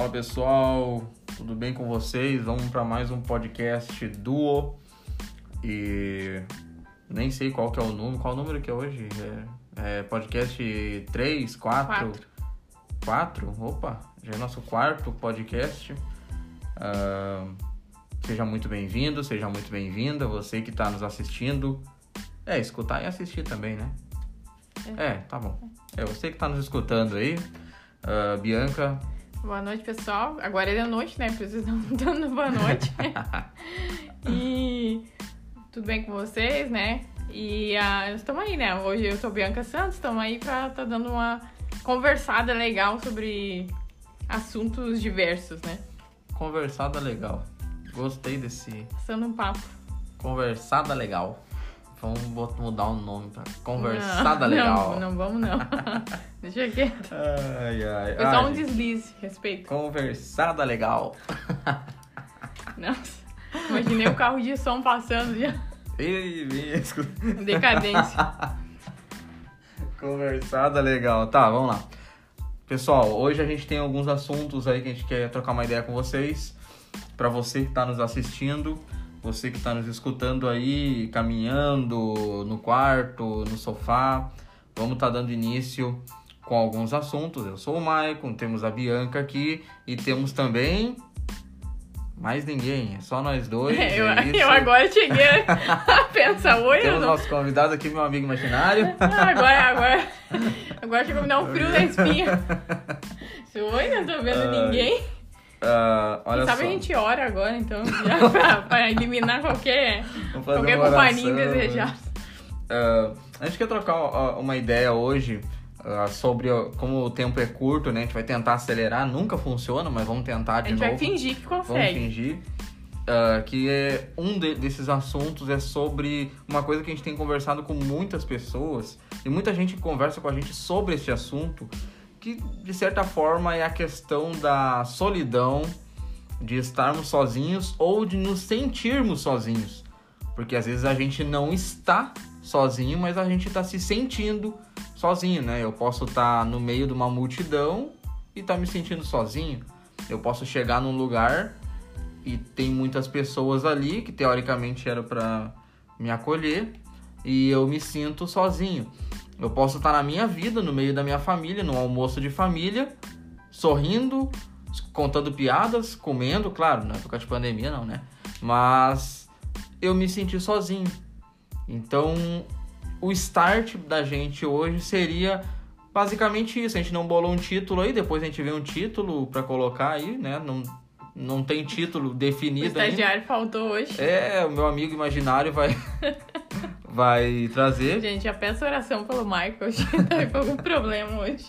Fala pessoal, tudo bem com vocês? Vamos para mais um podcast duo e nem sei qual que é o número, qual o número que é hoje? É, é podcast 3, 4? Quatro. 4? Opa, já é nosso quarto podcast. Ah, seja muito bem-vindo, seja muito bem-vinda, você que está nos assistindo. É, escutar e assistir também, né? É, tá bom. É você que está nos escutando aí. Ah, Bianca, Boa noite, pessoal. Agora é de noite, né? Porque vocês estão dando boa noite. e tudo bem com vocês, né? E ah, estamos aí, né? Hoje eu sou Bianca Santos, estamos aí pra tá dando uma conversada legal sobre assuntos diversos, né? conversada legal. Gostei desse Passando um papo. conversada legal. Vamos mudar o nome pra conversada não, legal. Não, não vamos não. Deixa quieto. Ai, ai, Foi só um ai. deslize, respeito. Conversada legal. Nossa, imaginei o carro de som passando já. Ih. Decadência. Conversada legal. Tá, vamos lá. Pessoal, hoje a gente tem alguns assuntos aí que a gente quer trocar uma ideia com vocês. Pra você que tá nos assistindo, você que tá nos escutando aí, caminhando no quarto, no sofá, vamos tá dando início com alguns assuntos. Eu sou o Maicon, temos a Bianca aqui e temos também mais ninguém, é só nós dois. eu, é isso. eu agora cheguei a pensar, oi, eu Temos não nosso convidado aqui, meu amigo imaginário. Ah, agora, agora, agora chegou a me dar um frio na espinha. Oi, não tô vendo Ai, ninguém. Ah, olha sabe só. a gente ora agora, então, já pra, pra eliminar qualquer, Vamos qualquer companhia indesejada. Ah, a gente quer trocar uma ideia hoje ah, sobre como o tempo é curto, né? A gente vai tentar acelerar, nunca funciona, mas vamos tentar A de gente novo. vai fingir que Vamos consegue. fingir. Ah, que é um de- desses assuntos é sobre uma coisa que a gente tem conversado com muitas pessoas e muita gente conversa com a gente sobre esse assunto que de certa forma é a questão da solidão de estarmos sozinhos ou de nos sentirmos sozinhos. Porque às vezes a gente não está sozinho mas a gente está se sentindo sozinho né? Eu posso estar no meio de uma multidão e estar me sentindo sozinho. Eu posso chegar num lugar e tem muitas pessoas ali que teoricamente era para me acolher e eu me sinto sozinho. Eu posso estar na minha vida, no meio da minha família, num almoço de família, sorrindo, contando piadas, comendo, claro, na época de pandemia não, né? Mas eu me senti sozinho. Então, o start da gente hoje seria basicamente isso. A gente não bolou um título aí, depois a gente vê um título para colocar aí, né? Não, não tem título O definido ainda. estagiário faltou hoje. É, o meu amigo imaginário vai vai trazer. Gente, já peço oração pelo Michael, hoje tá com algum problema hoje.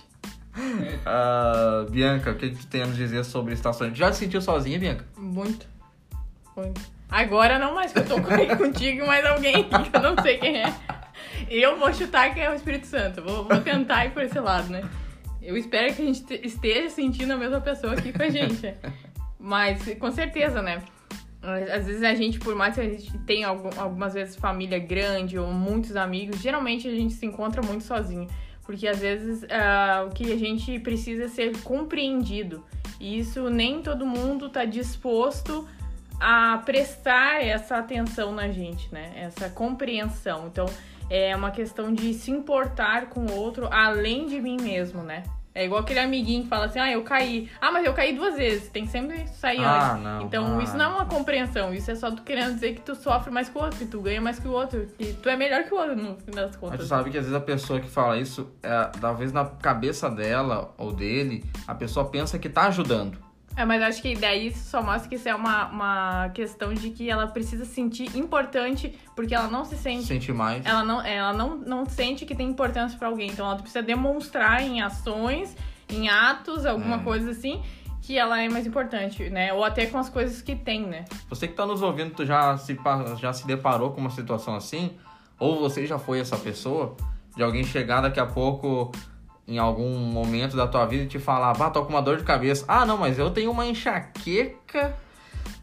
Ah, Bianca, o que, que tu tem a nos dizer sobre estações? Já se sentiu sozinha, Bianca? Muito. Muito. Agora não mais, que eu tô contigo mais alguém que eu não sei quem é. Eu vou chutar que é o Espírito Santo. Vou, vou tentar ir por esse lado, né? Eu espero que a gente te- esteja sentindo a mesma pessoa aqui com a gente. Mas com certeza, né? Às vezes a gente, por mais que a gente tenha algum- algumas vezes família grande ou muitos amigos, geralmente a gente se encontra muito sozinho. Porque às vezes ah, o que a gente precisa é ser compreendido. E isso nem todo mundo tá disposto a prestar essa atenção na gente, né? Essa compreensão. Então, é uma questão de se importar com o outro além de mim mesmo, né? É igual aquele amiguinho que fala assim: ah, eu caí. Ah, mas eu caí duas vezes. Tem que sempre sair Ah, antes. não. Então, Ah. isso não é uma compreensão. Isso é só tu querendo dizer que tu sofre mais que o outro, que tu ganha mais que o outro, que tu é melhor que o outro, no fim das Mas tu contas. sabe que às vezes a pessoa que fala isso, é, talvez na cabeça dela ou dele, a pessoa pensa que tá ajudando. É, mas acho que daí isso só mostra que isso é uma, uma questão de que ela precisa se sentir importante, porque ela não se sente Sente mais. ela não, ela não, não sente que tem importância pra alguém. Então ela precisa demonstrar em ações, em atos, alguma É. coisa assim, que ela é mais importante, né? Ou até com as coisas que tem, né? Você que tá nos ouvindo, tu já se, já se deparou com uma situação assim? Ou você já foi essa pessoa? De alguém chegar daqui a pouco em algum momento da tua vida e te falar, bah, tô com uma dor de cabeça. Ah, não, mas eu tenho uma enxaqueca,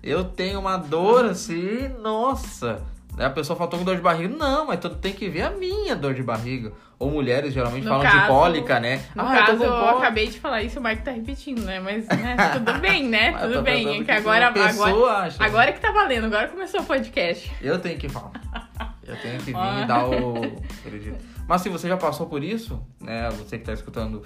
eu tenho uma dor assim, nossa. Daí a pessoa faltou com dor de barriga. Não, mas tu tem que ver a minha dor de barriga. Ou mulheres geralmente No falam de caso- cólica, né? No ah, eu caso, eu, cólica. acabei de falar isso, o Mike tá repetindo, né? Mas né, tudo bem, né? Eu tudo bem. É que agora, agora, acha. agora que tá valendo, agora começou o podcast. Eu tenho que falar. Eu tenho que vir e dar o. acredito. Mas se você já passou por isso, né? Você que tá escutando,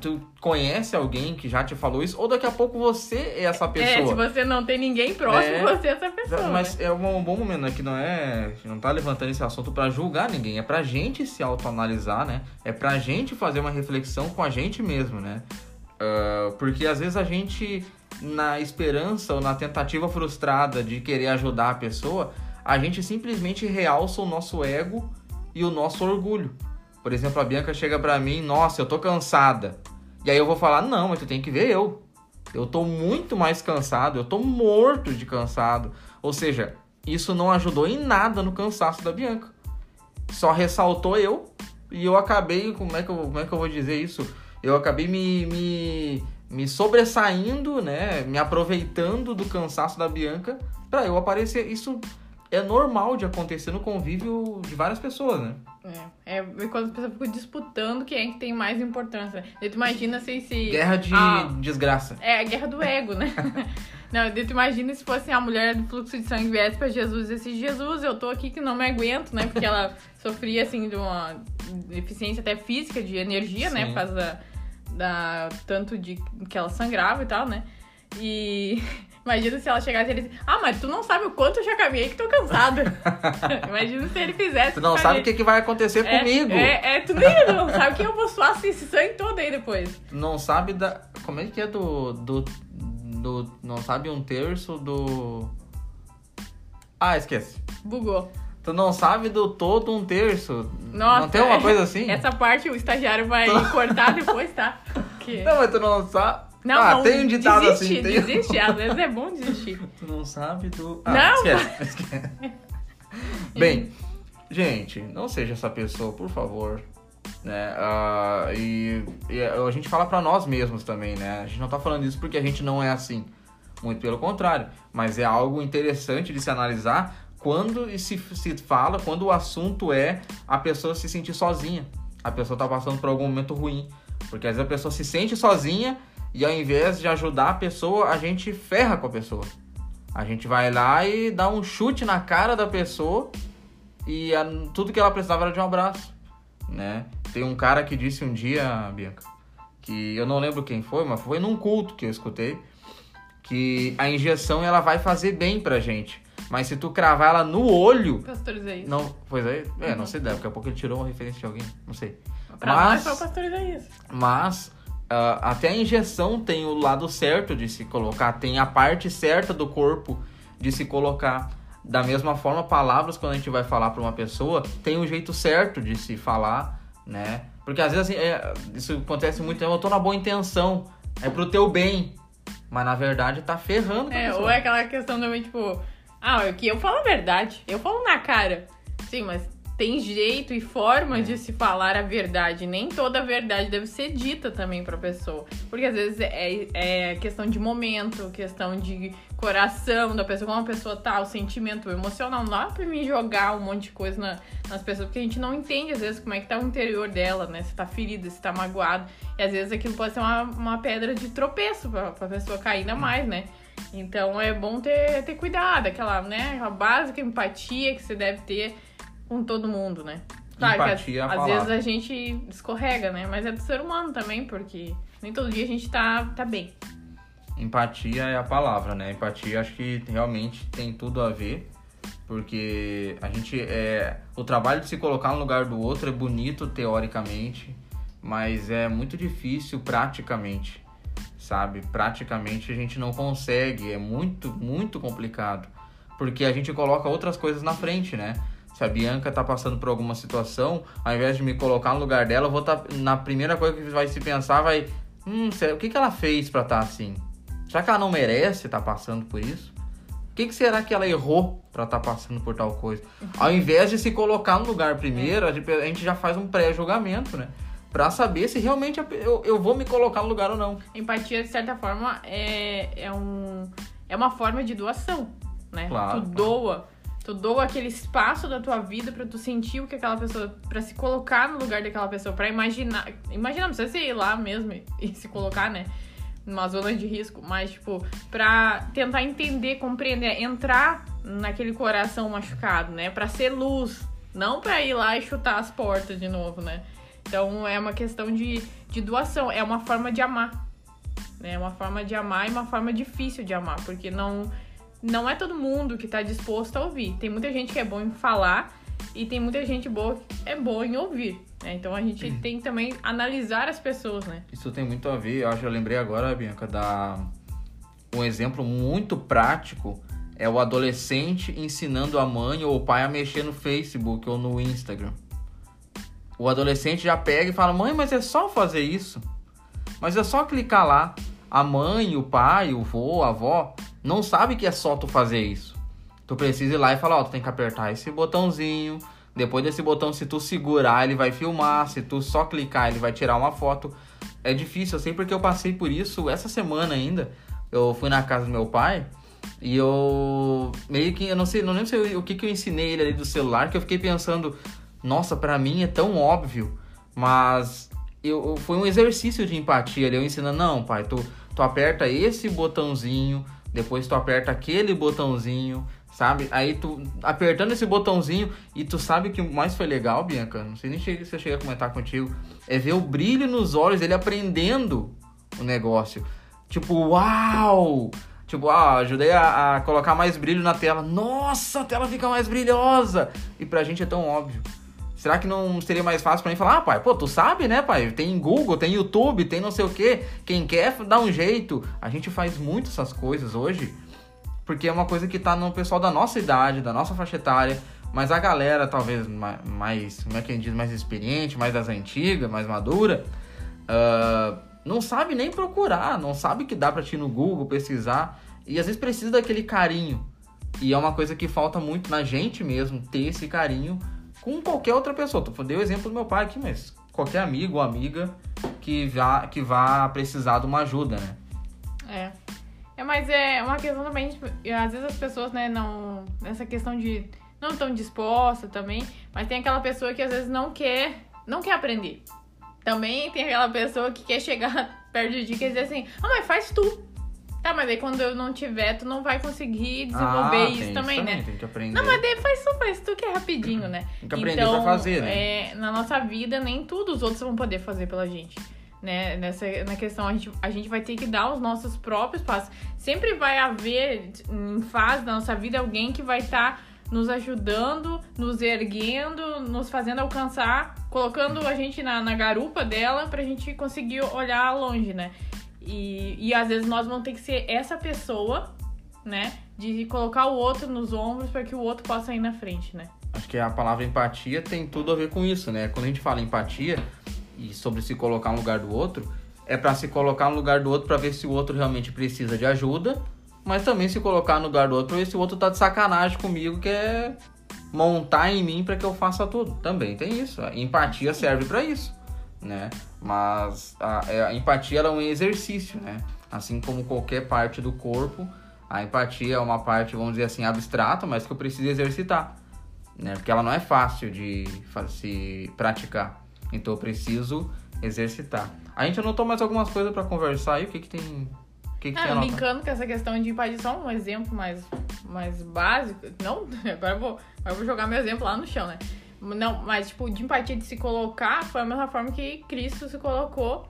tu conhece alguém que já te falou isso? Ou daqui a pouco você é essa É, se pessoa? você não tem ninguém próximo, É. você é essa pessoa. Mas né? é um bom momento, né? Que não é. A gente não tá levantando esse assunto pra julgar ninguém. É pra gente se autoanalisar, né? É pra gente fazer uma reflexão com a gente mesmo, né? Ah, porque às vezes a gente, na esperança ou na tentativa frustrada de querer ajudar a pessoa, a gente simplesmente realça o nosso ego e o nosso orgulho. Por exemplo, a Bianca chega pra mim, nossa, eu tô cansada. E aí eu vou falar, não, mas tu tem que ver eu. Eu tô muito mais cansado, eu tô morto de cansado. Ou seja, isso não ajudou em nada no cansaço da Bianca. Só ressaltou eu e eu acabei, como é que eu, como é que eu vou dizer isso? Eu acabei me, me, me sobressaindo, né? Me aproveitando do cansaço da Bianca pra eu aparecer. Isso é normal de acontecer no convívio de várias pessoas, né? É, é quando as pessoas ficam disputando quem é que tem mais importância. Daí tu imagina se. se Guerra de Ah. desgraça. É a guerra do ego, né? Não, daí tu imagina se fosse a mulher do fluxo de sangue viesse pra Jesus e disse, Jesus, eu tô aqui que não me aguento, né? Porque ela sofria, assim, de uma deficiência até física, de energia, né? Sim. Por causa da, da- tanto de que ela sangrava e tal, né? E imagina se ela chegasse e ele disse, ah, mas tu não sabe o quanto eu já caminhei que tô cansada. imagina se ele fizesse Tu não sabe o que, que vai acontecer é, comigo. É, é, tu nem não sabe que eu vou suar esse sangue todo aí depois. Tu não sabe da. Como é que é do. do, do não sabe um terço do. Ah, esquece. Bugou. Tu não sabe do todo um terço. Nossa, não tem uma é- coisa assim? Essa parte o estagiário vai cortar depois, tá? Que... Não, mas tu não sabe. Não, ah, não, tem um ditado desiste, assim. Tem... desiste. Às vezes é bom desistir. Tu não sabe do. Ah, Não! esquece. esquece. Bem, gente, não seja essa pessoa, por favor. Né? Ah, e, e a gente fala pra nós mesmos também, né? A gente não tá falando isso porque a gente não é assim. Muito pelo contrário. Mas é algo interessante de se analisar quando se, se fala, quando o assunto é a pessoa se sentir sozinha. A pessoa tá passando por algum momento ruim. Porque às vezes a pessoa se sente sozinha e ao invés de ajudar a pessoa, a gente ferra com a pessoa. A gente vai lá e dá um chute na cara da pessoa e a- tudo que ela precisava era de um abraço, né? Tem um cara que disse um dia, Bianca, que eu não lembro quem foi, mas foi num culto que eu escutei, que a injeção ela vai fazer bem pra gente, mas se tu cravar ela no olho, Pastorizar isso. não, pois é, é, Uhum. não sei, daqui a pouco ele tirou uma referência de alguém, não sei. Pra mas- foi pastorizar isso. Mas ah, até a injeção tem o lado certo de se colocar, tem a parte certa do corpo de se colocar. Da mesma forma, palavras, quando a gente vai falar para uma pessoa, tem um jeito certo de se falar, né? Porque às vezes assim, é, isso acontece muito, eu tô na boa intenção, é pro teu bem, mas na verdade tá ferrando É, pessoa. ou é aquela questão também, tipo, ah, que eu falo a verdade, eu falo na cara. Sim, mas tem jeito e forma É. de se falar a verdade. Nem toda a verdade deve ser dita também pra pessoa. Porque às vezes é, é questão de momento, questão de coração da pessoa, como a pessoa tá, o sentimento, emocional. Não dá pra mim jogar um monte de coisa na- nas pessoas, porque a gente não entende às vezes como é que tá o interior dela, né? Se tá ferida, se tá magoado. E às vezes aquilo pode ser uma, uma pedra de tropeço pra, pra pessoa cair ainda mais, né? Então é bom ter, ter cuidado, aquela, né, aquela básica empatia que você deve ter com todo mundo, né? Claro Empatia que é a às, vezes a gente escorrega, né? Mas é do ser humano também, porque nem todo dia a gente tá, tá bem. Empatia é a palavra, né? Empatia acho que realmente tem tudo a ver, porque a gente é o trabalho de se colocar no lugar do outro é bonito teoricamente, mas é muito difícil praticamente, sabe? Praticamente a gente não consegue, é muito muito complicado, porque a gente coloca outras coisas na frente, né? Se a Bianca tá passando por alguma situação, ao invés de me colocar no lugar dela, eu vou estar na primeira coisa que vai se pensar vai, hum, o que que ela fez pra estar assim? Será que ela não merece estar passando por isso? O que, que será que ela errou pra estar passando por tal coisa? Ao invés de se colocar no lugar primeiro, a gente- já faz um pré-julgamento, né? Pra saber se realmente eu, eu vou me colocar no lugar ou não. Empatia, de certa forma, é, é, um, é uma forma de doação, né? Claro, tu doa Tu doa aquele espaço da tua vida pra tu sentir o que aquela pessoa. pra se colocar no lugar daquela pessoa, pra imaginar. Imaginar, não precisa ir lá mesmo e se colocar, né? Numa zona de risco, mas, tipo, pra tentar entender, compreender, entrar naquele coração machucado, né? Pra ser luz, não pra ir lá e chutar as portas de novo, né? Então é uma questão de, de doação, é uma forma de amar. Né? É uma forma de amar e uma forma difícil de amar, porque não não é todo mundo que tá disposto a ouvir. Tem muita gente que é bom em falar e tem muita gente boa que é boa em ouvir. Né? Então a gente Uhum. tem que também analisar as pessoas, né? Isso tem muito a ver, eu acho que eu lembrei agora, Bianca, da um exemplo muito prático é o adolescente ensinando a mãe ou o pai a mexer no Facebook ou no Instagram. O adolescente já pega e fala: "Mãe, mas é só fazer isso. Mas é só clicar lá". A mãe, o pai, o vô, a avó não sabe que é só tu fazer isso. Tu precisa ir lá e falar, ó, tu tem que apertar esse botãozinho. Depois desse botão, se tu segurar, ele vai filmar. Se tu só clicar, ele vai tirar uma foto. É difícil, eu sei porque eu passei por isso essa semana ainda. Eu fui na casa do meu pai e eu meio que, eu não sei, não lembro se eu- o que, que eu ensinei ele ali do celular, que eu fiquei pensando, nossa, pra mim é tão óbvio, mas eu, eu- foi um exercício de empatia ali, eu ensinando, não, pai, tu, tu aperta esse botãozinho, depois tu aperta aquele botãozinho, sabe? Aí tu apertando esse botãozinho e tu sabe que o mais foi legal, Bianca, não sei nem se eu cheguei a comentar contigo, é ver o brilho nos olhos dele aprendendo o negócio. Tipo, uau! Tipo, ah, ajudei a, a colocar mais brilho na tela. Nossa, a tela fica mais brilhosa! E pra gente é tão óbvio. Será que não seria mais fácil pra mim falar, ah, pai, pô, tu sabe, né, pai? Tem Google, tem YouTube, tem não sei o quê. Quem quer dá um jeito. A gente faz muito essas coisas hoje, porque é uma coisa que tá no pessoal da nossa idade, da nossa faixa etária. Mas a galera, talvez ma- mais, como é que a gente diz, mais experiente, mais das antigas, mais madura, ah, não sabe nem procurar, não sabe que dá pra ti no Google pesquisar. E às vezes precisa daquele carinho. E é uma coisa que falta muito na gente mesmo, ter esse carinho com qualquer outra pessoa. Tu dei o exemplo do meu pai aqui, mas qualquer amigo ou amiga que vá, que vá precisar de uma ajuda, né? É. É, mas é uma questão também, tipo, às vezes as pessoas, né, não. Nessa questão de não estão dispostas também, mas tem aquela pessoa que às vezes não quer, não quer aprender. Também tem aquela pessoa que quer chegar perto de ti e dizer assim, ah, mas faz tu. Tá, mas aí quando eu não tiver, tu não vai conseguir desenvolver Ah, isso tem também, né? Tem que aprender. Não, mas daí faz tu, faz tu que é rapidinho, né? Tem que aprender pra fazer, né? É, na nossa vida, nem tudo os outros vão poder fazer pela gente. Né? Nessa na questão, a gente, a gente vai ter que dar os nossos próprios passos. Sempre vai haver, em fase da nossa vida, alguém que vai estar nos ajudando, nos erguendo, nos fazendo alcançar, colocando a gente na, na garupa dela pra gente conseguir olhar longe, né? E, e às vezes nós vamos ter que ser essa pessoa, né? De colocar o outro nos ombros para que o outro possa ir na frente, né? Acho que a palavra empatia tem tudo a ver com isso, né? Quando a gente fala empatia e sobre se colocar no lugar do outro, é pra se colocar no lugar do outro pra ver se o outro realmente precisa de ajuda, mas também se colocar no lugar do outro pra ver se o outro tá de sacanagem comigo, que é montar em mim pra que eu faça tudo. Também tem isso. A empatia serve pra isso, né? Mas a, é, a empatia é um exercício, né? Assim como qualquer parte do corpo, a empatia é uma parte, vamos dizer assim, abstrata, mas que eu preciso exercitar né? Porque ela não é fácil de se praticar. Então eu preciso exercitar. A gente anotou mais algumas coisas pra conversar aí. O que que tem? O que que tem Ah, anotado? linkando com essa questão de empatia, só um exemplo mais, mais básico. Não, agora eu, vou, agora eu vou jogar meu exemplo lá no chão, né? Não, mas tipo, de empatia de se colocar foi a mesma forma que Cristo se colocou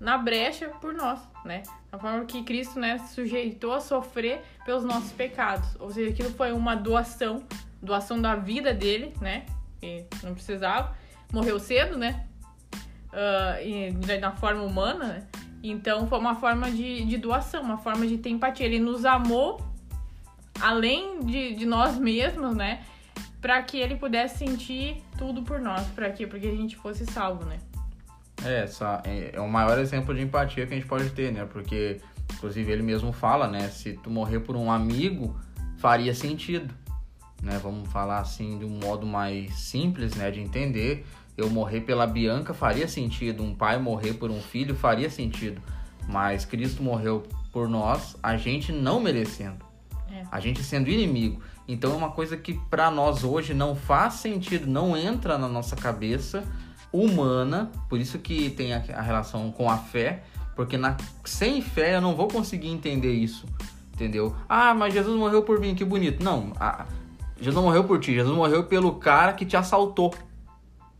na brecha por nós, né? A forma que Cristo, né, sujeitou a sofrer pelos nossos pecados. Ou seja, aquilo foi uma doação, doação da vida dele, né? Que não precisava. Morreu cedo, né? Ah, e na forma humana, né? Então foi uma forma de, de doação, uma forma de ter empatia. Ele nos amou além de, de nós mesmos, né? Pra que ele pudesse sentir tudo por nós. Pra quê? Porque a gente fosse salvo, né? É, essa é, é o maior exemplo de empatia que a gente pode ter, né? Porque, inclusive, ele mesmo fala, né? Se tu morrer por um amigo, faria sentido, né? Vamos falar assim de um modo mais simples, né? De entender. Eu morrer pela Bianca faria sentido. Um pai morrer por um filho faria sentido. Mas Cristo morreu por nós, a gente não merecendo. É. A gente sendo inimigo. Então é uma coisa que para nós hoje não faz sentido, não entra na nossa cabeça humana, por isso que tem a, a relação com a fé, porque na, sem fé eu não vou conseguir entender isso, entendeu? Ah, mas Jesus morreu por mim, que bonito. Não, a, Jesus não morreu por ti, Jesus morreu pelo cara que te assaltou.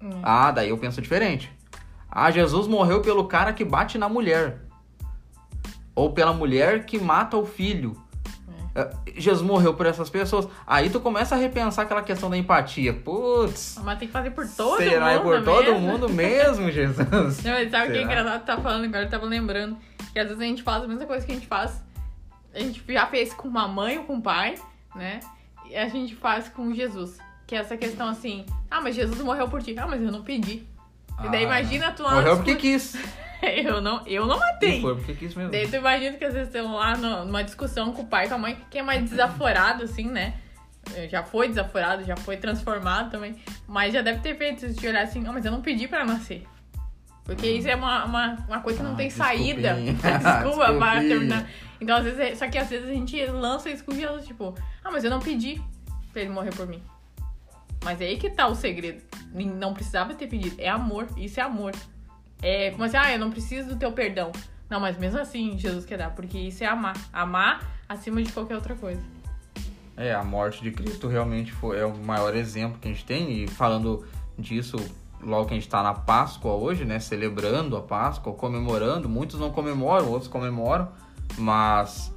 Hum. Ah, daí eu penso diferente. Ah, Jesus morreu pelo cara que bate na mulher. Ou pela mulher que mata o filho. É, Jesus morreu por essas pessoas. Aí tu começa a repensar aquela questão da empatia. Putz. Mas tem que fazer por todo será mundo. é por todo mesmo? mundo mesmo, Jesus? Não, sabe o que é Será? engraçado tá falando agora? Eu tava lembrando que às vezes a gente faz a mesma coisa que a gente faz. A gente já fez com uma mãe ou com um pai, né? E a gente faz com Jesus. Que é essa questão assim, ah, mas Jesus morreu por ti. Ah, mas eu não pedi. e daí Ah, imagina tu lá. Morreu porque quis. eu não, eu não E matei. foi porque quis mesmo. Daí tu imagina que às vezes estão lá numa discussão com o pai e com a mãe, quem é mais desaforado, assim, né? Eh, Já foi desaforado, já foi transformado também. Mas já deve ter feito de olhar assim, ah, mas eu não pedi pra nascer. Porque isso é uma, uma, uma coisa que não Ah, tem saída. desculpinha. Desculpa Desculpinha. terminar. Então, às vezes, é- só que às vezes a gente lança isso com Jesus, tipo, ah, mas eu não pedi pra ele morrer por mim. Mas é aí que tá o segredo. Não precisava ter pedido. É amor. Isso é amor. É como assim, ah, eu não preciso do teu perdão. Não, mas mesmo assim, Jesus quer dar, porque isso é amar. Amar acima de qualquer outra coisa. É, a morte de Cristo realmente foi, é o maior exemplo que a gente tem. E falando disso, logo que a gente está na Páscoa hoje, né? Celebrando a Páscoa, comemorando. Muitos não comemoram, outros comemoram. Mas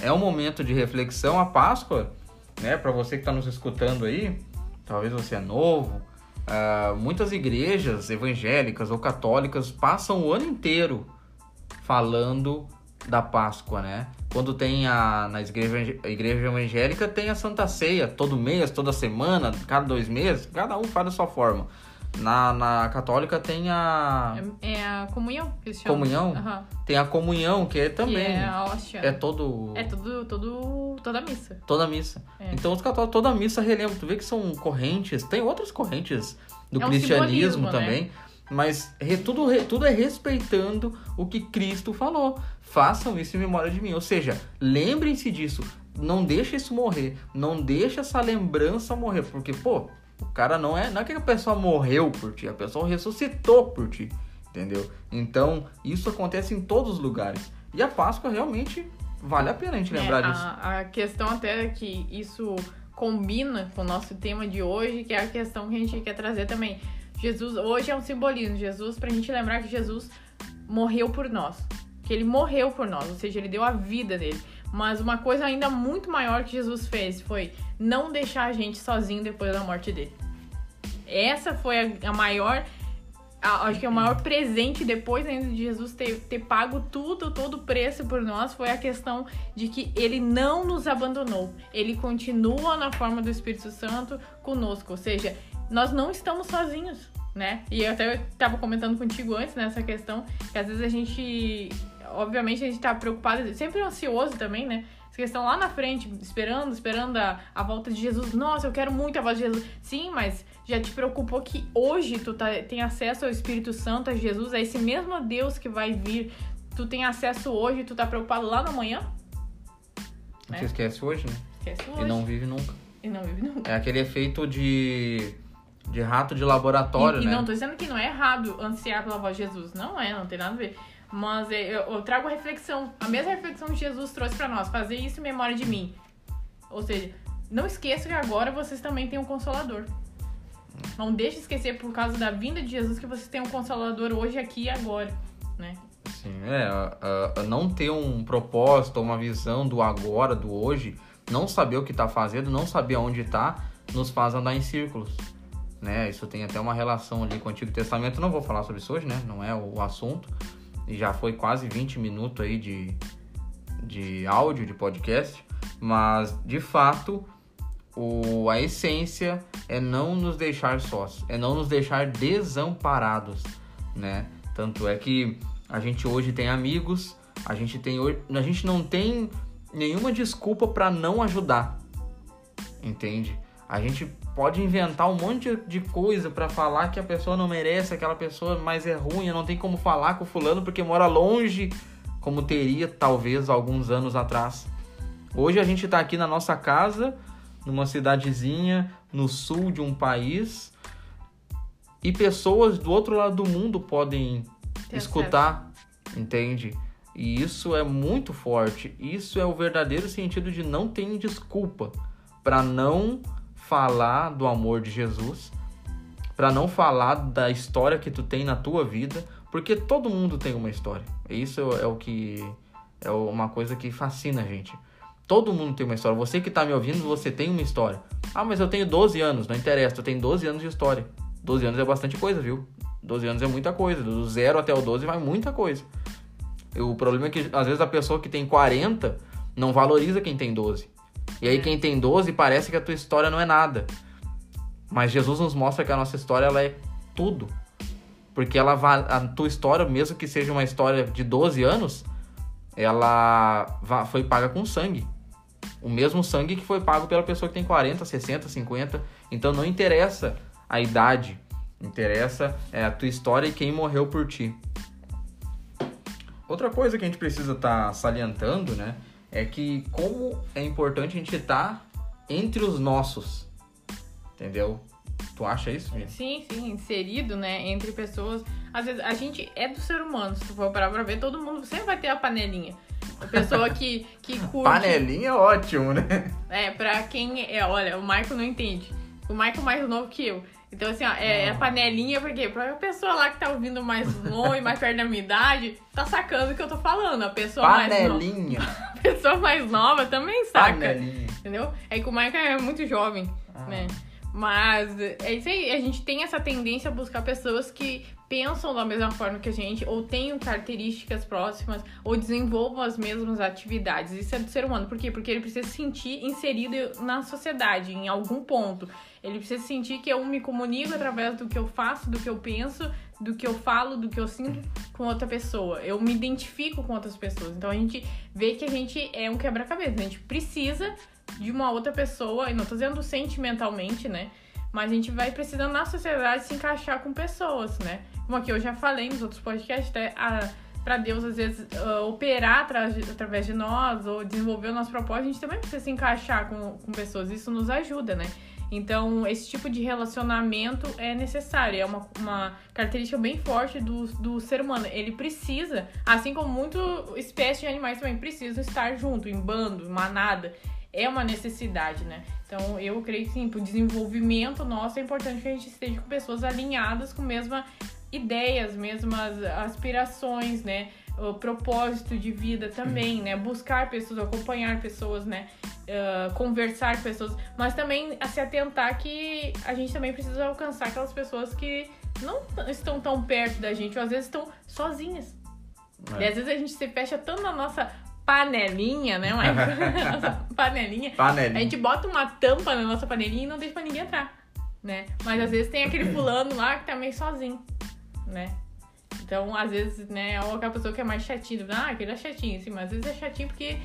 é um momento de reflexão. A Páscoa, né? Para você que está nos escutando aí, talvez você é novo. Ah, muitas igrejas evangélicas ou católicas passam o ano inteiro falando da Páscoa, né? Quando tem a na igreja, a igreja evangélica tem a Santa Ceia todo mês, toda semana, cada dois meses, cada um faz da sua forma. Na, na católica tem a É, é a comunhão que eles chamam. Comunhão? Aham. tem a comunhão que é Que também é a hóstia. é todo É tudo, tudo, toda missa. toda missa. É. Então os católicos toda a missa relembra, tu vê que são correntes, tem outras correntes do É um cristianismo né? também, mas re- tudo, re- tudo é respeitando o que Cristo falou. Façam isso em memória de mim. Ou seja, lembrem-se disso. Não deixa isso morrer. Não deixa essa lembrança morrer. Porque, pô, o cara não é. Não é que a pessoa morreu por ti, a pessoa ressuscitou por ti. Entendeu? Então, isso acontece em todos os lugares. E a Páscoa realmente vale a pena a gente lembrar É, disso. a, a questão até é que isso combina com o nosso tema de hoje, que é a questão que a gente quer trazer também. Jesus, hoje é um simbolismo. Jesus, pra gente lembrar que Jesus morreu por nós. Que ele morreu por nós, ou seja, ele deu a vida dele. Mas uma coisa ainda muito maior que Jesus fez foi não deixar a gente sozinho depois da morte dele. Essa foi a, maior a- acho que é o maior presente depois ainda de Jesus ter, ter pago tudo, todo o preço por nós, foi a questão de que ele não nos abandonou. Ele continua na forma do Espírito Santo conosco. Ou seja, nós não estamos sozinhos, né? E eu até estava comentando contigo antes nessa questão, que às vezes a gente. Obviamente a gente tá preocupado, sempre ansioso também, né? Essa questão lá na frente, esperando, esperando a, a volta de Jesus. Nossa, eu quero muito a volta de Jesus. Sim, mas já te preocupou que hoje tu tá, tem acesso ao Espírito Santo, a Jesus, a esse mesmo Deus que vai vir. Tu tem acesso hoje, tu tá preocupado lá no amanhã? Não É. se esquece hoje, né? Esquece hoje. E não vive nunca. E não vive nunca. É aquele efeito de, de rato de laboratório, e, e né? não tô dizendo que não é errado ansiar pela voz de Jesus. Não é, não tem nada a ver. Mas eu, trago a reflexão, a mesma reflexão que Jesus trouxe pra nós, fazer isso em memória de mim. Ou seja, não esqueça que agora vocês também têm um consolador. Não deixe de esquecer por causa da vinda de Jesus que vocês têm um consolador hoje, aqui e agora, né? Sim, é. não ter um propósito, uma visão do agora, do hoje, não saber o que tá fazendo, não saber aonde tá, nos faz andar em círculos. Né? Isso tem até uma relação ali com o Antigo Testamento. Não vou falar sobre isso hoje, né? Não é o assunto. E já foi quase 20 minutos aí de, de áudio, de podcast. Mas, de fato, o, a essência é não nos deixar sós, é não nos deixar desamparados, né? Tanto é que a gente hoje tem amigos, a gente tem a gente não tem nenhuma desculpa para não ajudar, entende? A gente pode inventar um monte de coisa para falar que a pessoa não merece, aquela pessoa mais é ruim, não tem como falar com o fulano porque mora longe, como teria talvez alguns anos atrás. Hoje a gente tá aqui na nossa casa, numa cidadezinha no sul de um país e pessoas do outro lado do mundo podem Ter escutar, entende? E isso é muito forte. Isso é o verdadeiro sentido de não ter desculpa para não falar do amor de Jesus, para não falar da história que tu tem na tua vida, porque todo mundo tem uma história. Isso é o que é uma coisa que fascina a gente. Todo mundo tem uma história. Você que tá me ouvindo, você tem uma história. Ah, mas eu tenho 12 anos, não interessa, tu tem 12 anos de história. 12 anos é bastante coisa, viu? 12 anos é muita coisa. Do zero até o 12 vai muita coisa. O problema é que às vezes a pessoa que tem 40 não valoriza quem tem 12. E aí É. quem tem 12 parece que a tua história não é nada. Mas Jesus nos mostra que a nossa história ela é tudo. Porque ela a tua história, mesmo que seja uma história de 12 anos, ela foi paga com sangue. O mesmo sangue que foi pago pela pessoa que tem 40, 60, 50. Então não interessa a idade, interessa é, a tua história e quem morreu por ti. Outra coisa que a gente precisa estar salientando, né, é que como é importante a gente estar entre os nossos. Entendeu? Tu acha isso, Vini? Sim, sim, inserido, né, entre pessoas. Às vezes, a gente é do ser humano, se tu for parar pra ver, todo mundo sempre vai ter a panelinha. A pessoa que, que curte. Panelinha é ótimo, né? É, pra quem é, olha, o Michael não entende. O Michael mais novo que eu. Então, assim, ó, é, é panelinha, porque pra pessoa lá que tá ouvindo mais longe, mais perto da minha idade, tá sacando o que eu tô falando. A pessoa mais nova. Panelinha. A pessoa mais nova também saca. Panelinha. Entendeu? É que o Michael é muito jovem, Ah. né? Mas é isso aí, a gente tem essa tendência a buscar pessoas que pensam da mesma forma que a gente, ou tenham características próximas, ou desenvolvam as mesmas atividades. Isso é do ser humano. Por quê? Porque ele precisa se sentir inserido na sociedade, em algum ponto. Ele precisa sentir que eu me comunico através do que eu faço, do que eu penso, do que eu falo, do que eu sinto com outra pessoa. Eu me identifico com outras pessoas. Então a gente vê que a gente é um quebra-cabeça. A gente precisa de uma outra pessoa, e não tô dizendo sentimentalmente, né? Mas a gente vai precisando na sociedade se encaixar com pessoas, né? Como aqui eu já falei nos outros podcasts, até a, pra Deus às vezes ah, operar atra- através de nós ou desenvolver o nosso propósito, a gente também precisa se encaixar com, com pessoas. Isso nos ajuda, né? Então, esse tipo de relacionamento é necessário, é uma, uma característica bem forte do, do ser humano. Ele precisa, assim como muitas espécies de animais também precisam estar junto, em bando, manada. É uma necessidade, né? Então, eu creio que sim, pro desenvolvimento nosso é importante que a gente esteja com pessoas alinhadas com mesmas ideias, mesmas aspirações, né? O propósito de vida também, né? Buscar pessoas, acompanhar pessoas, né? Ah, conversar com pessoas, mas também a se atentar que a gente também precisa alcançar aquelas pessoas que não estão tão perto da gente, ou às vezes estão sozinhas. E É. às vezes a gente se fecha tanto na nossa panelinha, né, Michael? nossa panelinha. A Panelinha. gente bota uma tampa na nossa panelinha e não deixa pra ninguém entrar, né? Mas às vezes tem aquele fulano lá que tá meio sozinho, né? Então, às vezes, né, ou aquela pessoa que é mais chatinha, ah, aquele é chatinho, assim, mas às vezes é chatinho porque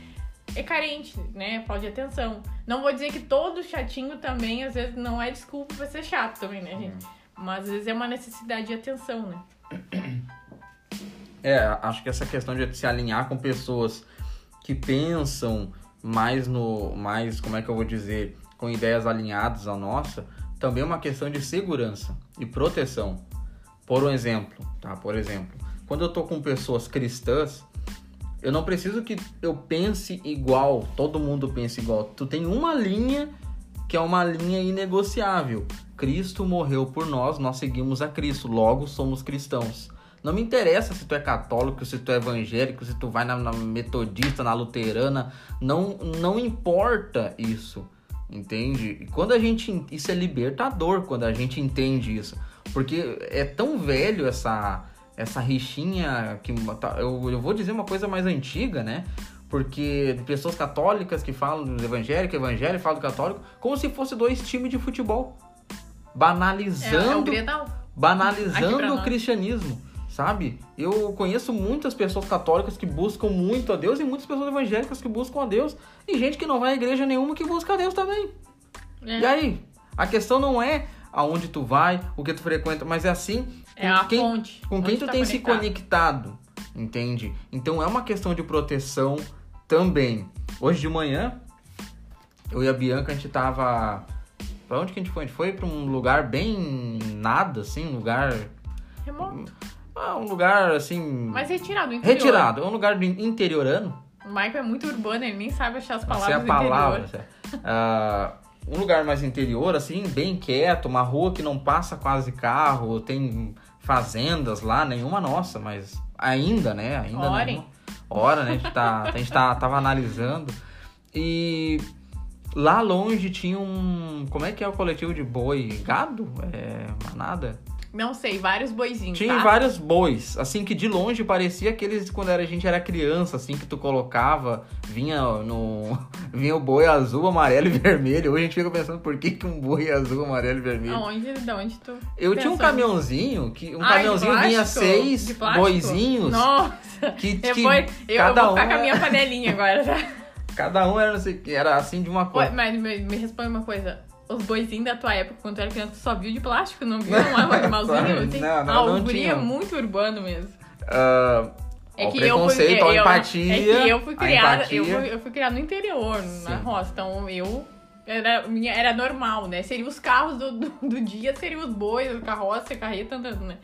é carente, né? Falta de atenção. Não vou dizer que todo chatinho também, às vezes, não é desculpa pra ser chato também, né, gente? Mas às vezes é uma necessidade de atenção, né? É, acho que essa questão de se alinhar com pessoas que pensam mais no. mais, como é que eu vou dizer, com ideias alinhadas à nossa, também é uma questão de segurança e proteção. Por um exemplo, tá? Por exemplo, quando eu tô com pessoas cristãs, eu não preciso que eu pense igual, todo mundo pense igual. Tu tem uma linha que é uma linha inegociável. Cristo morreu por nós, nós seguimos a Cristo, logo somos cristãos. Não me interessa se tu é católico, se tu é evangélico, se tu vai na, na metodista, na luterana, não, não importa isso, entende? E quando a gente isso é libertador quando a gente entende isso, porque é tão velho essa essa rixinha que tá- eu, eu vou dizer uma coisa mais antiga, né? Porque pessoas católicas que falam do evangélico, evangélico falam do católico, como se fosse dois times de futebol. É, é o Banalizando banalizando o cristianismo, sabe? Eu conheço muitas pessoas católicas que buscam muito a Deus e muitas pessoas evangélicas que buscam a Deus e gente que não vai à igreja nenhuma que busca a Deus também. É. E aí? A questão não é aonde tu vai, o que tu frequenta, mas é assim com É a quem, fonte. com quem tu tá tem se conectado, entende? Então é uma questão de proteção também. Hoje de manhã eu e a Bianca, a gente tava. Pra onde que a gente foi? A gente foi pra um lugar bem nada, assim, um lugar. Remoto. Ah, Um lugar assim. Mas retirado do interior. retirado. É um lugar interiorano. O Michael é muito urbano, ele nem sabe achar as Não sei palavras a palavra. Ah, um lugar mais interior, assim, bem quieto, uma rua que não passa quase carro, tem fazendas lá, nenhuma nossa, mas ainda, né? Ainda Orem. nenhuma. Ora, né? A gente, tá, a gente tá, tava analisando. E lá longe tinha um. Como é que é o coletivo de boi? Gado? É. Manada? Não sei, vários boizinhos, Tinha tá? vários bois, assim, que de longe parecia aqueles quando a gente era criança, assim, que tu colocava, vinha no. vinha o boi azul, amarelo e vermelho. Hoje a gente fica pensando por que, que um boi azul, amarelo e vermelho. Aonde, da onde tu Eu tinha um caminhãozinho, que um Ai, de caminhãozinho vinha seis De boizinhos. Nossa, Que, que eu, eu cada vou um ficar com a era- minha panelinha agora, tá? Cada um era, era assim de uma cor. mas me, me responde uma coisa. Os boizinhos da tua época, quando tu era criança, tu só viu de plástico, não viu um animalzinho? Assim? Não, não, ah, não o guri é muito urbano mesmo. Ah, É que eu fui, preconceito, eu, empatia. é que eu fui criada, eu fui, eu fui criada no interior, na Sim. roça, então eu era, minha, era normal, né? Seriam os carros do, do, do dia, seriam os bois, carroça, carreta né?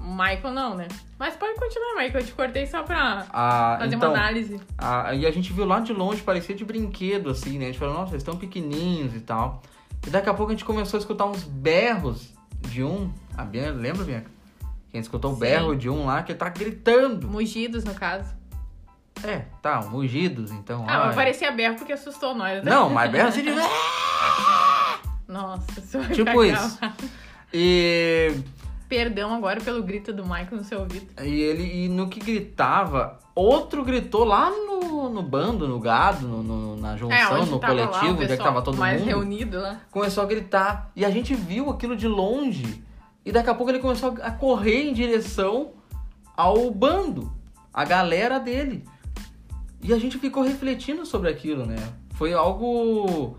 Michael não, né? Mas pode continuar, Michael, eu te cortei só pra Ah, fazer então, uma análise. Ah, e a gente viu lá de longe, parecia de brinquedo, assim, né? A gente falou, nossa, eles estão pequenininhos e tal. E daqui a pouco a gente começou a escutar uns berros de um. A Bianca, lembra, Bianca? Que a gente escutou o berro de um lá que tá gritando. Mugidos, no caso. É, tá, mugidos, então. Ah, mas parecia berro porque assustou nós. né? Não, mas berro assim de. Nossa, isso tipo isso. E, Perdão agora pelo grito do Michael no seu ouvido. e ele, e no que gritava, outro gritou lá no, no bando, no gado, no, no- na junção, É, no tava lá, coletivo, onde é tava todo mais mundo. reunido lá. começou a gritar. E a gente viu aquilo de longe. E daqui a pouco ele começou a correr em direção ao bando, a galera dele. E a gente ficou refletindo sobre aquilo, né? Foi algo.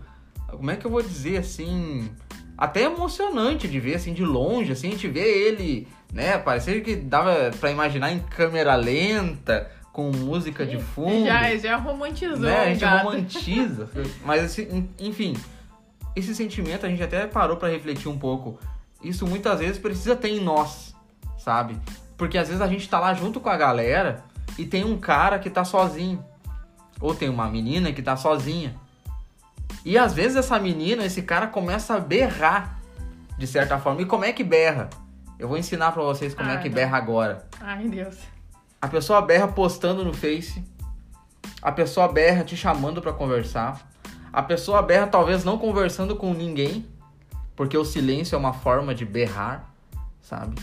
Como é que eu vou dizer assim? Até emocionante de ver assim de longe, assim, a gente vê ele, né? Parecia que dava pra imaginar em câmera lenta, com música de fundo Já, já romantizou né? A gente gato. romantiza. Mas, assim, enfim, esse sentimento a gente até parou pra refletir um pouco. Isso muitas vezes precisa ter em nós, sabe? Porque às vezes a gente tá lá junto com a galera e tem um cara que tá sozinho. Ou tem uma menina que tá sozinha. E às vezes essa menina, esse cara começa a berrar, de certa forma. E como é que berra? Eu vou ensinar pra vocês como é Ah, que não. berra agora. Ai, Deus. A pessoa berra postando no Face. A pessoa berra te chamando pra conversar. A pessoa berra talvez não conversando com ninguém, porque o silêncio é uma forma de berrar, sabe?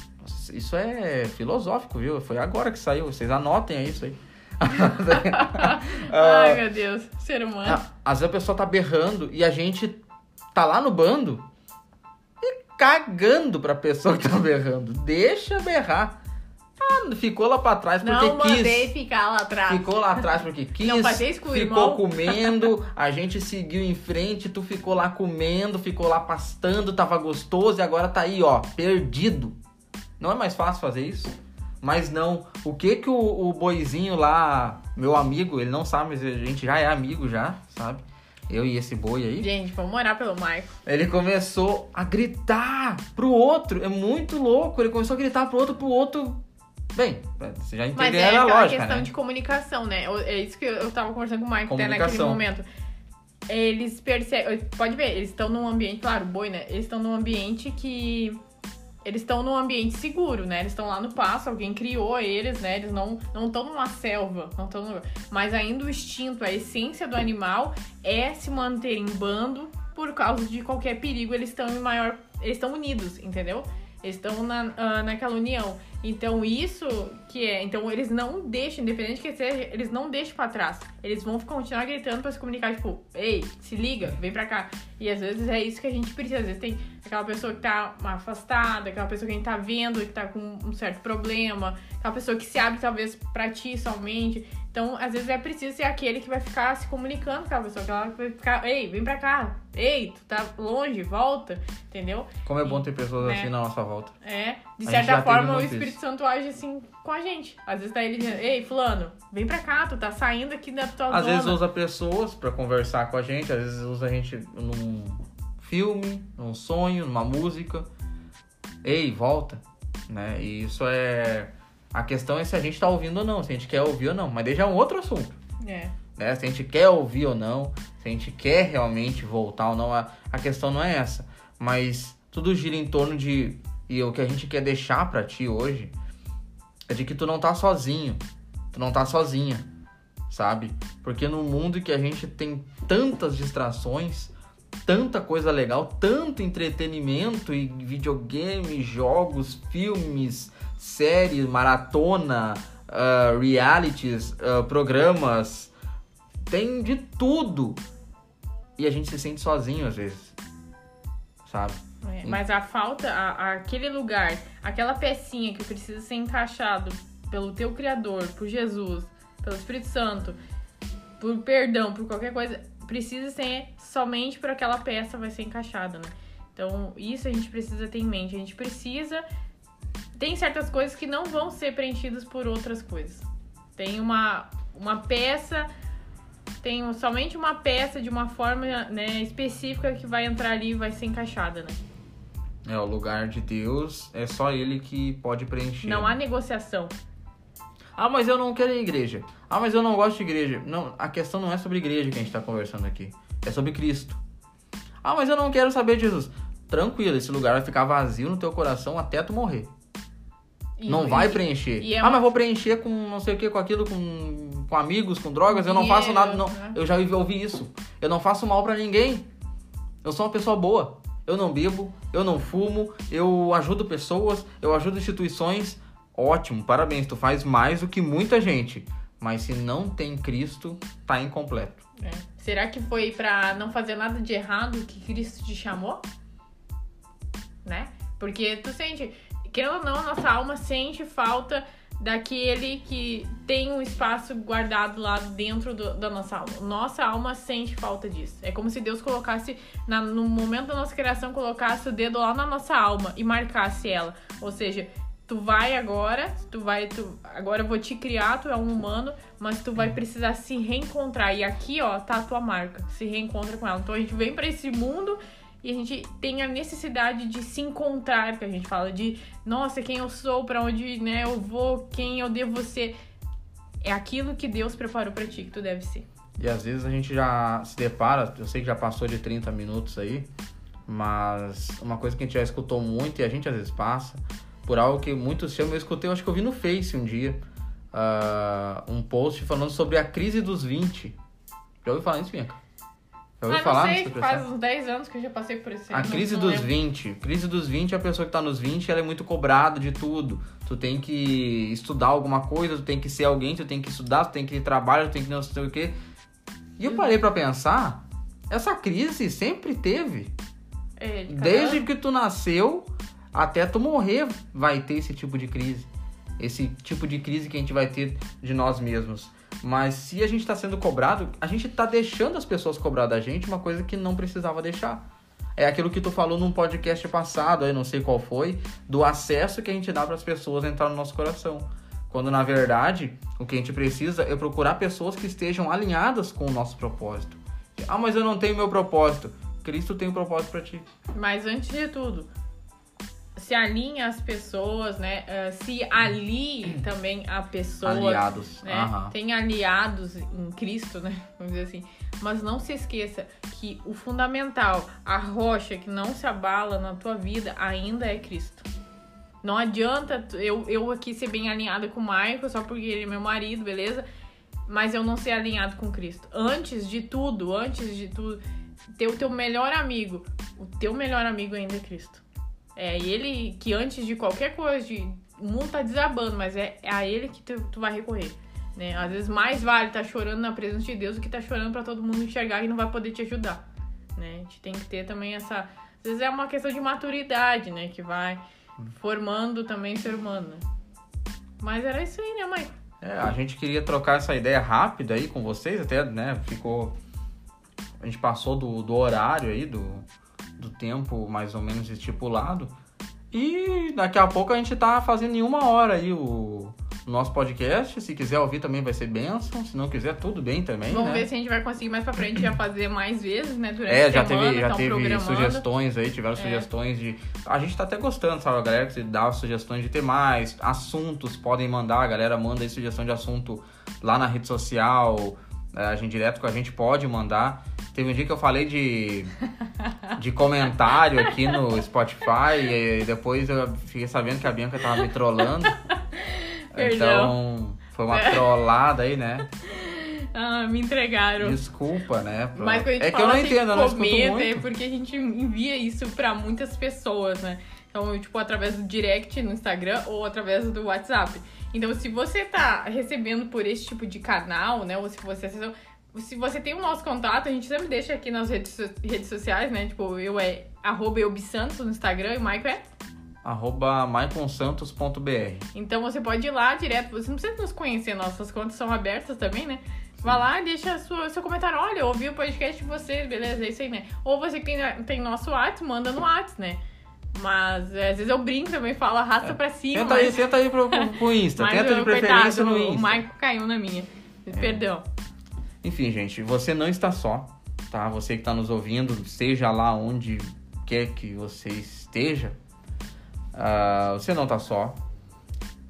Isso é filosófico, viu? Foi agora que saiu. Vocês anotem aí isso aí. Ai, meu Deus. Ser humano. Ah, Às vezes a pessoa tá berrando e a gente tá lá no bando e cagando pra pessoa que tá berrando. Deixa berrar. Ah, ficou lá pra trás porque não quis. mandei ficar lá atrás. Ficou lá atrás porque quis, Não fazer isso com ficou comendo, a gente seguiu em frente, tu ficou lá comendo, ficou lá pastando, tava gostoso e agora tá aí, ó, perdido. Não é mais fácil fazer isso? Mas não, o que que o, o boizinho lá, meu amigo, ele não sabe, mas a gente já é amigo já, sabe? Eu e esse boi aí. Gente, vamos orar pelo Michael. Ele começou a gritar pro outro, é muito louco, ele começou a gritar pro outro, pro outro... Bem, você já Mas entendeu é a aquela lógica, questão né? de comunicação, né? É isso que eu tava conversando com o Michael até naquele momento. Eles percebem. Pode ver, eles estão num ambiente, claro, boi, né? Eles estão num ambiente que. Eles estão num ambiente seguro, né? Eles estão lá no pasto, alguém criou eles, né? Eles não não estão numa selva, não estão no... Mas ainda o instinto, a essência do animal é se manter em bando por causa de qualquer perigo. Eles estão em maior. Eles estão unidos, entendeu? Eles estão na, ah, naquela união. Então, isso que é. Então, eles não deixam, independente que seja, eles não deixam pra trás. Eles vão continuar gritando pra se comunicar, tipo, ei, se liga, vem pra cá. E às vezes é isso que a gente precisa. Às vezes tem aquela pessoa que tá afastada, aquela pessoa que a gente tá vendo, que tá com um certo problema, aquela pessoa que se abre talvez pra ti somente. Então, às vezes é preciso ser aquele que vai ficar se comunicando com aquela pessoa, que ela vai ficar, ei, vem pra cá, ei, tu tá longe, volta, entendeu? Como é bom ter pessoas né? assim na nossa volta. É, de A certa forma o Espírito isso. Santo age assim com a gente. Às vezes tá ele dizendo, ei, fulano, vem pra cá, tu tá saindo aqui da tua Às zona. vezes usa pessoas pra conversar com a gente, às vezes usa a gente num filme, num sonho, numa música. Ei, volta, né? E isso é a questão é se a gente tá ouvindo ou não, se a gente quer ouvir ou não, mas deixa um outro assunto, É, né? Se a gente quer ouvir ou não, se a gente quer realmente voltar ou não, a, a questão não é essa, mas tudo gira em torno de e o que a gente quer deixar pra ti hoje é de que tu não tá sozinho, tu não tá sozinha sabe? Porque no mundo que a gente tem tantas distrações, tanta coisa legal, tanto entretenimento e videogame, jogos, filmes, séries, maratona, ah, realities, ah, programas, tem de tudo. E a gente se sente sozinho às vezes, sabe? é. Mas a falta, a- aquele lugar, aquela pecinha que precisa ser encaixado pelo teu Criador, por Jesus, pelo Espírito Santo, por perdão, por qualquer coisa, precisa ser somente por aquela peça vai ser encaixada, né? Então, isso a gente precisa ter em mente. A gente precisa. Tem certas coisas que não vão ser preenchidas por outras coisas. Tem uma, uma peça, tem somente uma peça de uma forma né, específica que vai entrar ali e vai ser encaixada, né? É, o lugar de Deus é só ele que pode preencher. Não há negociação. Ah, mas eu não quero ir à igreja. Ah, mas eu não gosto de igreja. Não, a questão não é sobre igreja que a gente tá conversando aqui. É sobre Cristo. Ah, mas eu não quero saber de Jesus. Tranquilo, esse lugar vai ficar vazio no teu coração até tu morrer. E- não vai preencher. e é ah, uma- mas vou preencher com não sei o que, com aquilo, com, com amigos, com drogas. Eu não faço Dinheiro, nada. Não. né? Eu já ouvi- isso. Eu não faço mal pra ninguém. Eu sou uma pessoa boa. Eu não bebo, eu não fumo, eu ajudo pessoas, eu ajudo instituições. Ótimo, parabéns. Tu faz mais do que muita gente. Mas se não tem Cristo, tá incompleto. É. Será que foi pra não fazer nada de errado que Cristo te chamou? Né? Porque tu sente, querendo ou não, nossa alma sente falta daquele que tem um espaço guardado lá dentro do- da nossa alma. Nossa alma sente falta disso. É como se Deus colocasse, na- no momento da nossa criação, colocasse o dedo lá na nossa alma e marcasse ela. Ou seja, tu vai agora, tu vai, tu, agora eu vou te criar, tu é um humano, mas tu vai precisar se reencontrar. E aqui, ó, tá a tua marca. Se reencontra com ela. Então a gente vem pra esse mundo e a gente tem a necessidade de se encontrar, que a gente fala de, nossa, quem eu sou, pra onde, né, eu vou, quem eu devo ser. É aquilo que Deus preparou pra ti que tu deve ser. E às vezes a gente já se depara, eu sei que já passou de 30 minutos aí, mas uma coisa que a gente já escutou muito e a gente às vezes passa, por algo que muitos chamam, eu escutei, eu acho que eu vi no Face um dia, ah, um post falando sobre a crise dos 20. Já ouviu falar nisso, Bianca? Já ouviu ah, falar não sei, expressão? faz uns 10 anos que eu já passei por esse A crise não dos lembro. 20. Crise dos 20 é a pessoa que tá nos 20, ela é muito cobrada de tudo. Tu tem que estudar alguma coisa, tu tem que ser alguém, tu tem que estudar, tu tem que ir trabalhar, tu tem que não sei o quê. E eu parei pra pensar, essa crise sempre teve. É, cada Desde ano. que tu nasceu até tu morrer vai ter esse tipo de crise. Esse tipo de crise que a gente vai ter de nós mesmos. Mas se a gente está sendo cobrado, a gente está deixando as pessoas cobrar da gente uma coisa que não precisava deixar. É aquilo que tu falou num podcast passado, aí não sei qual foi, do acesso que a gente dá para as pessoas entrar no nosso coração. Quando na verdade, o que a gente precisa é procurar pessoas que estejam alinhadas com o nosso propósito. Ah, mas eu não tenho meu propósito. Cristo tem um propósito para ti. Mas antes de tudo, se alinha as pessoas, né? eh, Se alie também a pessoa. Aliados. Né? Aham. Tem aliados em Cristo, né? Vamos dizer assim. Mas não se esqueça que o fundamental, a rocha que não se abala na tua vida ainda é Cristo. Não adianta eu, eu aqui ser bem alinhada com o Michael só porque ele é meu marido, beleza? Mas eu não ser alinhado com Cristo. Antes de tudo, antes de tudo, ter o teu melhor amigo. O teu melhor amigo ainda é Cristo. É ele que antes de qualquer coisa, de, o mundo tá desabando, mas é, é a ele que tu, tu vai recorrer. Né? Às vezes mais vale estar chorando na presença de Deus do que tá chorando pra todo mundo enxergar e não vai poder te ajudar. Né? A gente tem que ter também essa. Às vezes é uma questão de maturidade, né? Que vai formando também ser humano. Né? Mas era isso aí, né, Mãe? É, a gente queria trocar essa ideia rápida aí com vocês, até, né, ficou... A gente passou do, do horário aí, do, do tempo mais ou menos estipulado. E daqui a pouco a gente tá fazendo em uma hora aí o, nosso podcast. Se quiser ouvir também vai ser bênção. Se não quiser, tudo bem também. Vamos né? ver se a gente vai conseguir mais pra frente já fazer mais vezes, né? Durante É, já semana, teve, já teve programando. sugestões aí, tiveram É. sugestões de. A gente tá até gostando, sabe? A galera que dá sugestões de ter mais, assuntos podem mandar, a galera manda aí sugestão de assunto lá na rede social, é, a gente direto com a gente pode mandar. Teve um dia que eu falei de, de comentário aqui no Spotify e depois eu fiquei sabendo que a Bianca tava me trollando. Perdão. Então, foi uma trollada aí, né? Ah, me entregaram. Desculpa, né? pra- Mas quando a gente é que eu fala não entendo, eu não comenta, é porque a gente envia isso pra muitas pessoas, né? Então, tipo, através do direct no Instagram ou através do WhatsApp. Então, se você tá recebendo por esse tipo de canal, né? Ou se você acessou- se você tem o nosso contato, a gente sempre deixa aqui nas redes, so- redes sociais, né? Tipo, eu é arroba eubsantos no Instagram e o Michael é. arroba maiconsantos.br. Então você pode ir lá direto, você não precisa nos conhecer, nossas contas são abertas também, né? Vai lá e deixa sua, seu comentário. Olha, eu ouvi o podcast de vocês, beleza, é isso aí, né? Ou você que tem, tem nosso WhatsApp, manda no WhatsApp, né? Mas é, às vezes eu brinco também, falo, arrasta pra cima. Tenta aí, mas, tenta aí pro, pro, pro Insta, tenta de o preferência coitado, no O Insta. É. Michael caiu na minha. Perdão. Enfim, gente, você não está só, tá? Você que está nos ouvindo, seja lá onde quer que você esteja, ah, você não está só.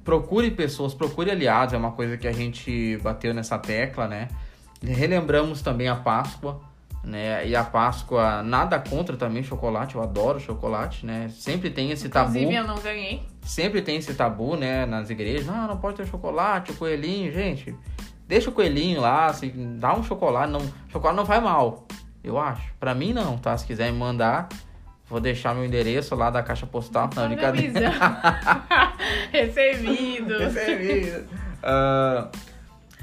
Procure pessoas, procure aliados, é uma coisa que a gente bateu nessa tecla, né? Relembramos também a Páscoa, né? E a Páscoa, nada contra também chocolate, eu adoro chocolate, né? Sempre tem esse tabu. Inclusive, eu não ganhei. sempre tem esse tabu, né, nas igrejas. Não, não pode ter chocolate, o coelhinho, gente. Deixa o coelhinho lá, assim, dá um chocolate, não, chocolate não faz mal, eu acho. Pra mim não, tá? Se quiser me mandar, vou deixar meu endereço lá da caixa postal, não, Manda brincadeira. Recebido. Recebido. Ah,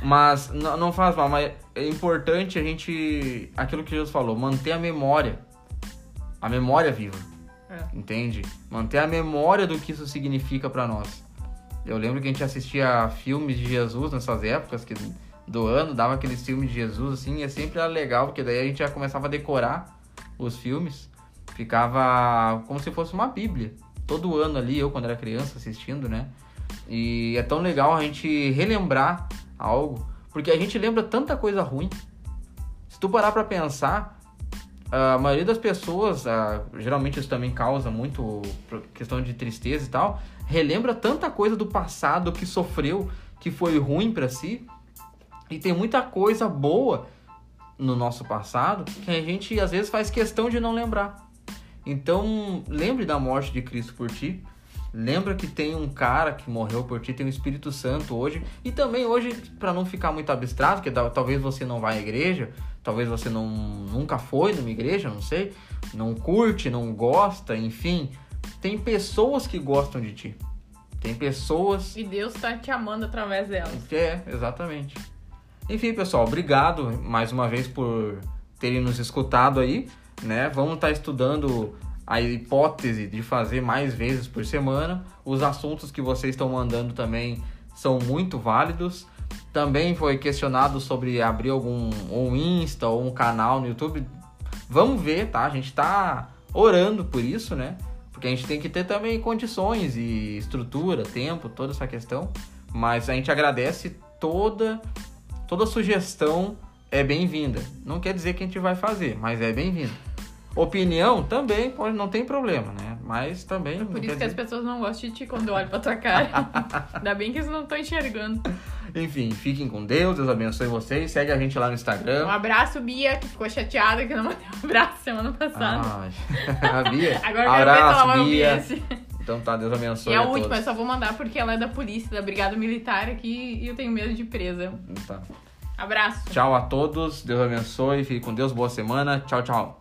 mas não, faz mal, mas é importante a gente, aquilo que Jesus falou, manter a memória, a memória viva. É. Entende? Manter a memória do que isso significa pra nós. Eu lembro que a gente assistia filmes de Jesus nessas épocas que do ano, dava aqueles filmes de Jesus assim, e sempre era legal, porque daí a gente já começava a decorar os filmes. Ficava como se fosse uma bíblia. Todo ano ali, eu quando era criança assistindo, né? E é tão legal a gente relembrar algo, porque a gente lembra tanta coisa ruim. Se tu parar pra pensar, a maioria das pessoas, geralmente isso também causa muito questão de tristeza e tal, relembra tanta coisa do passado que sofreu, que foi ruim pra si, e tem muita coisa boa no nosso passado que a gente às vezes faz questão de não lembrar. Então, lembre da morte de Cristo por ti. Lembra que tem um cara que morreu por ti, tem o Espírito Santo hoje. E também hoje, para não ficar muito abstrato, porque tal- talvez você não vá à igreja, talvez você não, nunca foi numa igreja, não sei, não curte, não gosta, enfim. Tem pessoas que gostam de ti. Tem pessoas E Deus tá te amando através delas. é, exatamente. Enfim, pessoal, obrigado mais uma vez por terem nos escutado aí, né? Vamos estar estudando a hipótese de fazer mais vezes por semana. Os assuntos que vocês estão mandando também são muito válidos. Também foi questionado sobre abrir algum um Insta ou um canal no YouTube. Vamos ver, tá? A gente tá orando por isso, né? Porque a gente tem que ter também condições e estrutura, tempo, toda essa questão. Mas a gente agradece toda toda sugestão é bem-vinda. Não quer dizer que a gente vai fazer, mas é bem-vinda. Opinião também pode, não tem problema, né? Mas também. É por isso que as dizer- pessoas não gostam de ti quando olham pra tua cara. Ainda bem que eles não estão enxergando. Enfim, fiquem com Deus, Deus abençoe vocês. Segue a gente lá no Um Instagram. abraço, Bia, que ficou chateada que eu não mandei um abraço semana passada. Ai, a Bia. Agora eu quero ver se ela Abraço, ouvir Bia. Então tá, Deus abençoe E a a última, eu todos. só vou mandar porque ela é da polícia, da Brigada Militar aqui e eu tenho medo de presa. Tá. Abraço. Tchau a todos, Deus abençoe, fique com Deus, boa semana. Tchau, tchau.